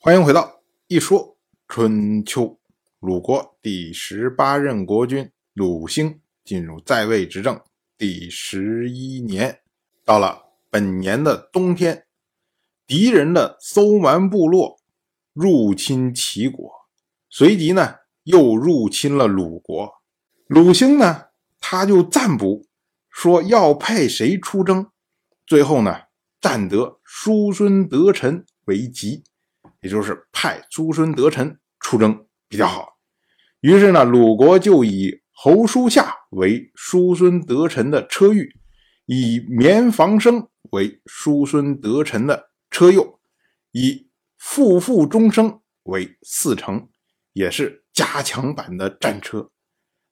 欢迎回到一说春秋。鲁国第十八任国君鲁兴进入在位执政第十一年，到了本年的冬天，敌人的搜蛮部落入侵齐国，随即呢又入侵了鲁国。鲁兴呢他就占卜说要派谁出征，最后呢占得叔孙得臣为吉，也就是派叔孙得臣出征比较好。于是呢，鲁国就以侯叔夏为叔孙得臣的车御，以绵房生为叔孙得臣的车右，以父父中生为四乘，也是加强版的战车。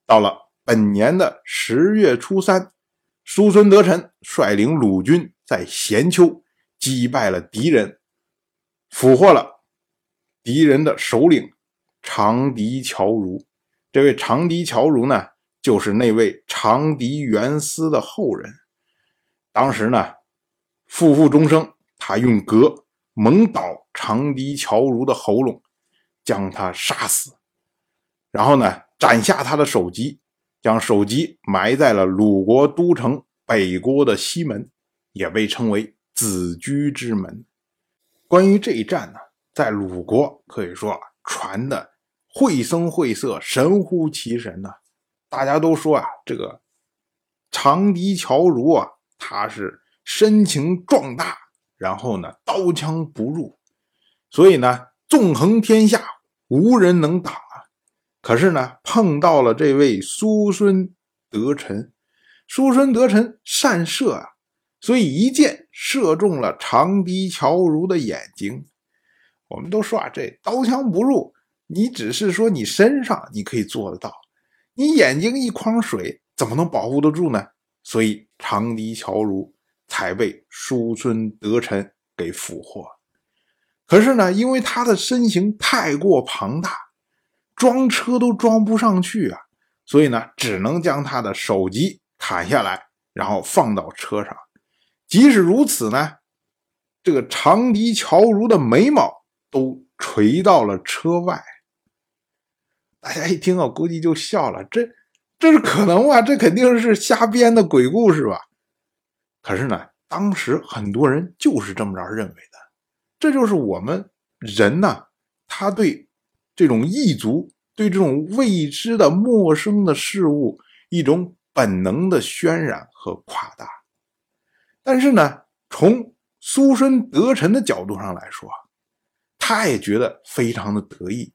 到了本年的十月初三，叔孙得臣率领鲁军在咸丘击败了敌人，俘获了敌人的首领。长笛乔如，这位长笛乔如呢，就是那位长笛元司的后人。当时呢，负负终生，他用戈猛捣长笛乔如的喉咙，将他杀死，然后呢，斩下他的首级，将首级埋在了鲁国都城北郭的西门，也被称为子居之门。关于这一战呢，在鲁国可以说传的。绘声绘色，神乎其神呐！大家都说啊，这个长笛乔如啊，他是身形壮大，然后呢，刀枪不入，所以呢，纵横天下无人能挡啊。可是呢，碰到了这位叔孙得臣，叔孙得臣善射啊，所以一箭射中了长笛乔如的眼睛。我们都说啊，这刀枪不入。你只是说你身上你可以做得到，你眼睛一筐水怎么能保护得住呢？所以长笛乔如才被叔孙得臣给俘获。可是呢，因为他的身形太过庞大，装车都装不上去啊，所以呢，只能将他的首级砍下来，然后放到车上。即使如此呢，这个长笛乔如的眉毛都垂到了车外。大家一听啊，估计就笑了。这这是可能吗？这肯定是瞎编的鬼故事吧？可是呢，当时很多人就是这么着认为的。这就是我们人呐，他对这种异族、对这种未知的陌生的事物一种本能的渲染和夸大。但是呢，从苏孙得臣的角度上来说，他也觉得非常的得意，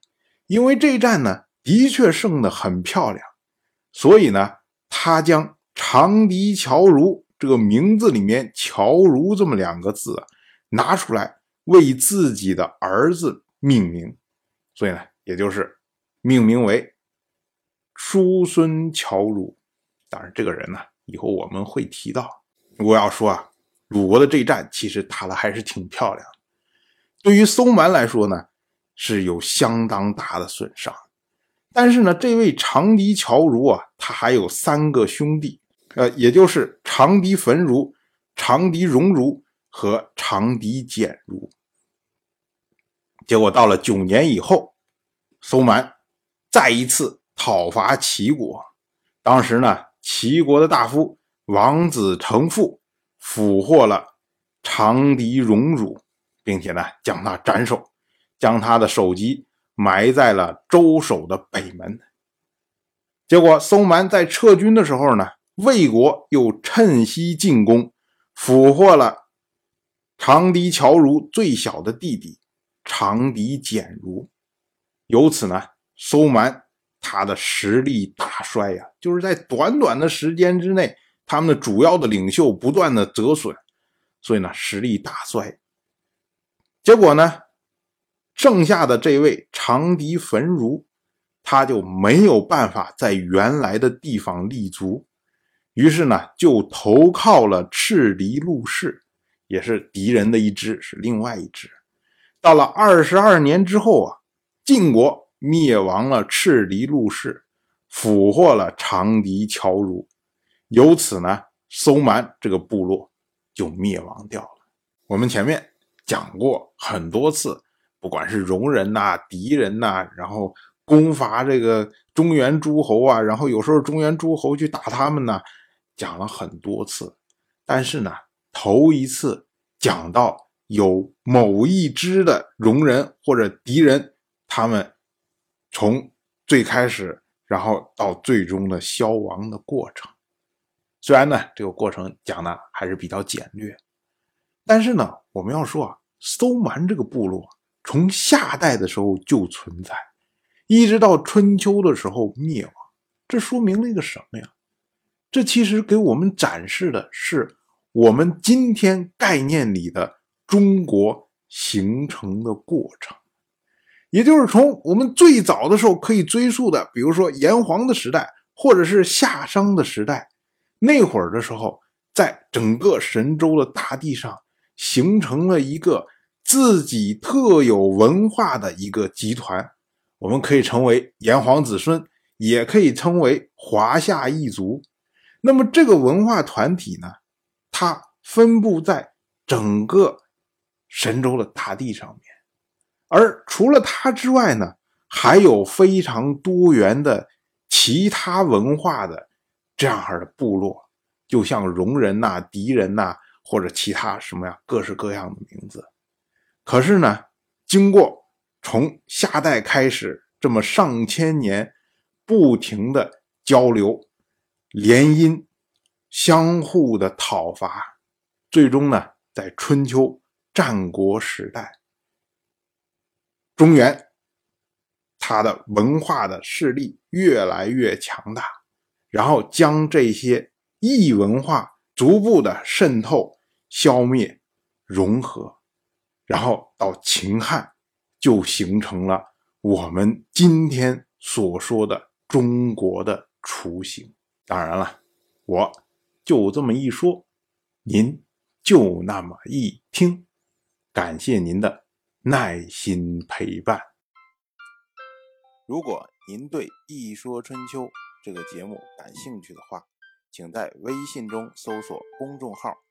因为这一战呢。的确胜得很漂亮，所以呢，他将长笛乔如这个名字里面“乔如”这么两个字啊拿出来为自己的儿子命名，所以呢，也就是命名为叔孙乔如。当然，这个人呢，以后我们会提到。我要说啊，鲁国的这一战其实打的还是挺漂亮的。对于苏蛮来说呢，是有相当大的损伤。但是呢，这位长笛乔如啊，他还有三个兄弟，呃，也就是长笛焚如、长笛荣如和长笛简如。结果到了九年以后，搜蛮再一次讨伐齐国，当时呢，齐国的大夫王子成父俘获了长笛荣辱，并且呢，将他斩首，将他的首级。埋在了周守的北门。结果，搜蛮在撤军的时候呢，魏国又趁机进攻，俘获了长笛乔如最小的弟弟长笛简如。由此呢，搜蛮他的实力大衰呀，就是在短短的时间之内，他们的主要的领袖不断的折损，所以呢，实力大衰。结果呢？剩下的这位长笛焚如，他就没有办法在原来的地方立足，于是呢，就投靠了赤狄陆氏，也是敌人的一支，是另外一支。到了二十二年之后啊，晋国灭亡了赤狄陆氏，俘获了长笛乔如，由此呢，搜蛮这个部落就灭亡掉了。我们前面讲过很多次。不管是戎人呐、敌人呐，然后攻伐这个中原诸侯啊，然后有时候中原诸侯去打他们呢，讲了很多次。但是呢，头一次讲到有某一支的戎人或者敌人，他们从最开始，然后到最终的消亡的过程。虽然呢，这个过程讲的还是比较简略，但是呢，我们要说啊，搜蛮这个部落从夏代的时候就存在，一直到春秋的时候灭亡，这说明了一个什么呀？这其实给我们展示的是我们今天概念里的中国形成的过程，也就是从我们最早的时候可以追溯的，比如说炎黄的时代，或者是夏商的时代。那会儿的时候，在整个神州的大地上，形成了一个自己特有文化的一个集团，我们可以称为炎黄子孙，也可以称为华夏一族。那么这个文化团体呢，它分布在整个神州的大地上面，而除了它之外呢，还有非常多元的其他文化的。这样的部落，就像戎人呐、狄人呐，或者其他什么呀，各式各样的名字。可是呢，经过从夏代开始这么上千年不停的交流、联姻、相互的讨伐，最终呢，在春秋战国时代，中原它的文化的势力越来越强大。然后将这些异文化逐步的渗透、消灭、融合，然后到秦汉，就形成了我们今天所说的中国的雏形。当然了，我就这么一说，您就那么一听，感谢您的耐心陪伴。如果您对《一说春秋》，这个节目感兴趣的话，请在微信中搜索公众号“